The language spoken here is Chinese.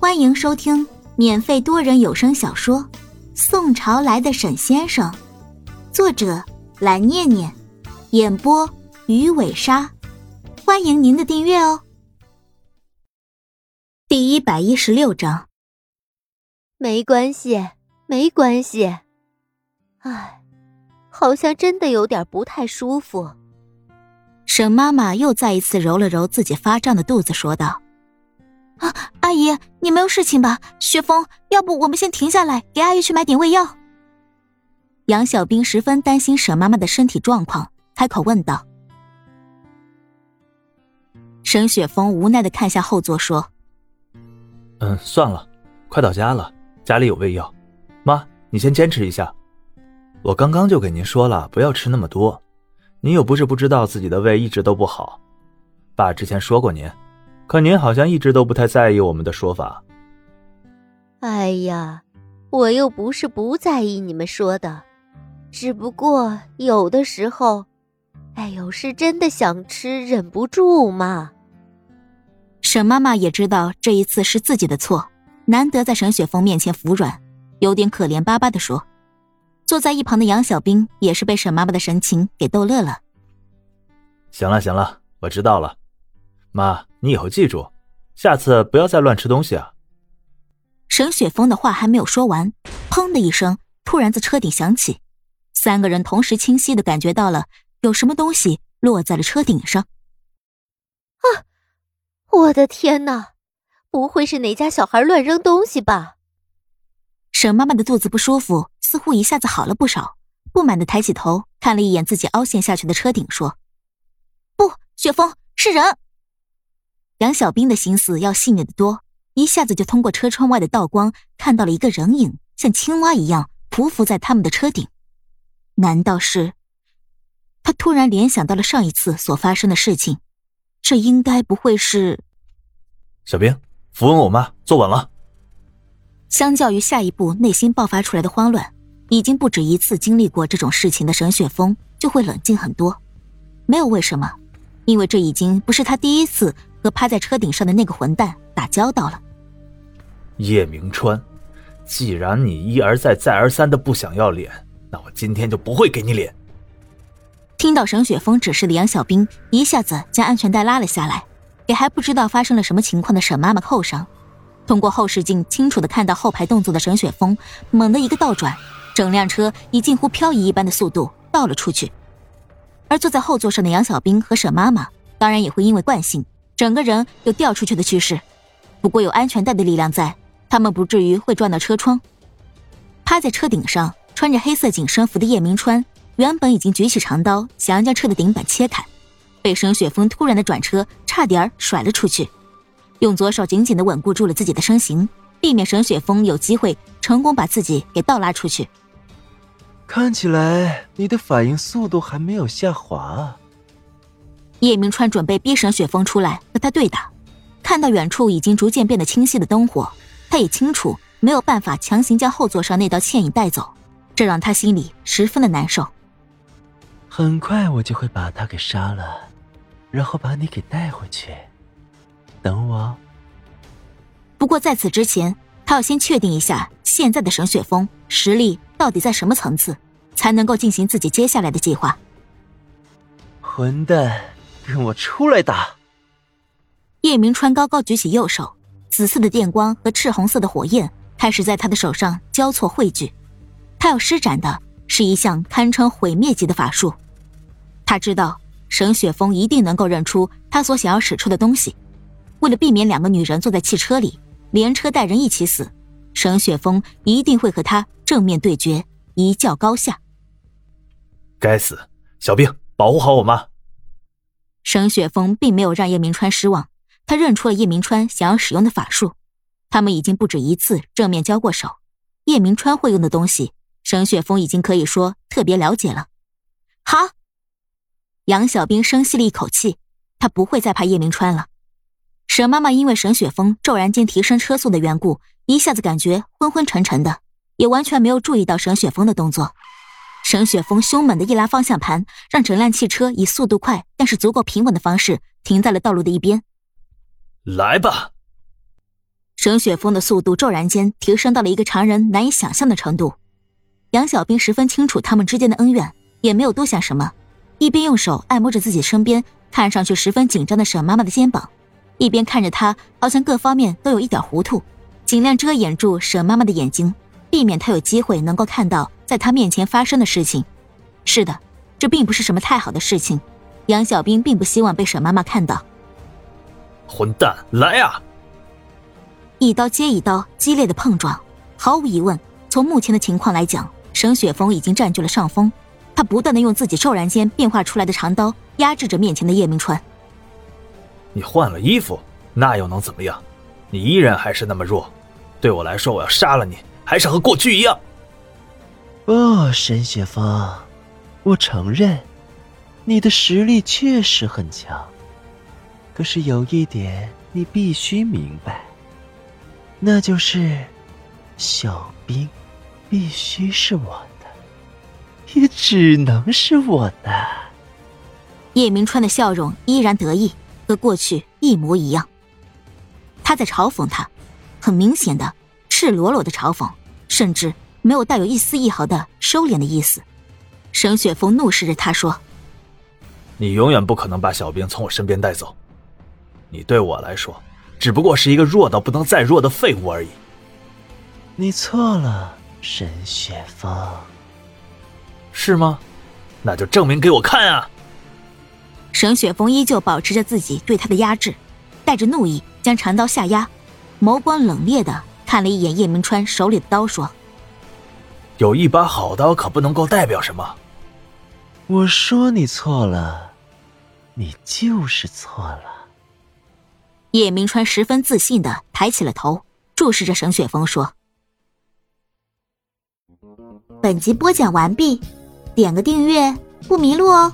欢迎收听免费多人有声小说《宋朝来的沈先生》，作者蓝念念，演播鱼尾鲨。欢迎您的订阅哦。第一百一十六章，没关系，没关系。唉，好像真的有点不太舒服。沈妈妈又再一次揉了揉自己发胀的肚子，说道：“啊，阿姨，你没有事情吧？雪峰，要不我们先停下来，给阿姨去买点胃药。”杨小兵十分担心沈妈妈的身体状况，开口问道。沈雪峰无奈的看向后座，说：“嗯，算了，快到家了，家里有胃药。妈，你先坚持一下。我刚刚就给您说了，不要吃那么多。”您又不是不知道自己的胃一直都不好，爸之前说过您，可您好像一直都不太在意我们的说法。哎呀，我又不是不在意你们说的，只不过有的时候，哎呦，是真的想吃，忍不住嘛。沈妈妈也知道这一次是自己的错，难得在沈雪峰面前服软，有点可怜巴巴的说。坐在一旁的杨小兵也是被沈妈妈的神情给逗乐了。行了行了，我知道了，妈，你以后记住，下次不要再乱吃东西啊。沈雪峰的话还没有说完，砰的一声，突然在车顶响起，三个人同时清晰的感觉到了有什么东西落在了车顶上。啊！我的天哪，不会是哪家小孩乱扔东西吧？沈妈妈的肚子不舒服。似乎一下子好了不少，不满的抬起头看了一眼自己凹陷下去的车顶，说：“不，雪峰是人。”杨小兵的心思要细腻的多，一下子就通过车窗外的道光看到了一个人影，像青蛙一样匍匐在他们的车顶。难道是？他突然联想到了上一次所发生的事情，这应该不会是？小兵，扶稳我妈，坐稳了。相较于下一步内心爆发出来的慌乱。已经不止一次经历过这种事情的沈雪峰就会冷静很多，没有为什么，因为这已经不是他第一次和趴在车顶上的那个混蛋打交道了。叶明川，既然你一而再再而三的不想要脸，那我今天就不会给你脸。听到沈雪峰指示的杨小兵一下子将安全带拉了下来，给还不知道发生了什么情况的沈妈妈扣上。通过后视镜清楚的看到后排动作的沈雪峰猛地一个倒转。整辆车以近乎漂移一般的速度倒了出去，而坐在后座上的杨小兵和沈妈妈当然也会因为惯性，整个人有掉出去的趋势。不过有安全带的力量在，他们不至于会撞到车窗。趴在车顶上穿着黑色紧身服的叶明川，原本已经举起长刀想要将车的顶板切开，被沈雪峰突然的转车差点甩了出去，用左手紧紧的稳固住了自己的身形，避免沈雪峰有机会成功把自己给倒拉出去。看起来你的反应速度还没有下滑啊。叶明川准备逼沈雪峰出来和他对打，看到远处已经逐渐变得清晰的灯火，他也清楚没有办法强行将后座上那道倩影带走，这让他心里十分的难受。很快我就会把他给杀了，然后把你给带回去。等我。不过在此之前，他要先确定一下现在的沈雪峰实力。到底在什么层次，才能够进行自己接下来的计划？混蛋，跟我出来打！叶明川高高举起右手，紫色的电光和赤红色的火焰开始在他的手上交错汇聚。他要施展的是一项堪称毁灭级的法术。他知道沈雪峰一定能够认出他所想要使出的东西。为了避免两个女人坐在汽车里，连车带人一起死。沈雪峰一定会和他正面对决，一较高下。该死，小兵，保护好我妈。沈雪峰并没有让叶明川失望，他认出了叶明川想要使用的法术，他们已经不止一次正面交过手。叶明川会用的东西，沈雪峰已经可以说特别了解了。好，杨小兵深吸了一口气，他不会再怕叶明川了。沈妈妈因为沈雪峰骤然间提升车速的缘故。一下子感觉昏昏沉沉的，也完全没有注意到沈雪峰的动作。沈雪峰凶猛的一拉方向盘，让整辆汽车以速度快但是足够平稳的方式停在了道路的一边。来吧！沈雪峰的速度骤然间提升到了一个常人难以想象的程度。杨小兵十分清楚他们之间的恩怨，也没有多想什么，一边用手按摩着自己身边看上去十分紧张的沈妈妈的肩膀，一边看着她好像各方面都有一点糊涂，尽量遮掩住沈妈妈的眼睛，避免她有机会能够看到在他面前发生的事情。是的，这并不是什么太好的事情，杨小兵并不希望被沈妈妈看到。混蛋，来呀！一刀接一刀，激烈的碰撞。毫无疑问，从目前的情况来讲，沈雪峰已经占据了上风。他不断的用自己骤然间变化出来的长刀压制着面前的叶明川。你换了衣服，那又能怎么样？你依然还是那么弱。对我来说，我要杀了你，还是和过去一样。不，沈雪峰，我承认，你的实力确实很强。可是有一点，你必须明白，那就是，小兵必须是我的，也只能是我的。叶明川的笑容依然得意，和过去一模一样。他在嘲讽他，很明显的赤裸裸的嘲讽，甚至没有带有一丝一毫的收敛的意思。沈雪峰怒视着他说：“你永远不可能把小兵从我身边带走。”你对我来说，只不过是一个弱到不能再弱的废物而已。你错了，沈雪峰。是吗？那就证明给我看啊！沈雪峰依旧保持着自己对他的压制，带着怒意将长刀下压，眸光冷冽的看了一眼叶明川手里的刀，说：“有一把好刀，可不能够代表什么。”我说你错了，你就是错了。叶明川十分自信的抬起了头，注视着沈雪峰说：“本集播讲完毕，点个订阅不迷路哦。”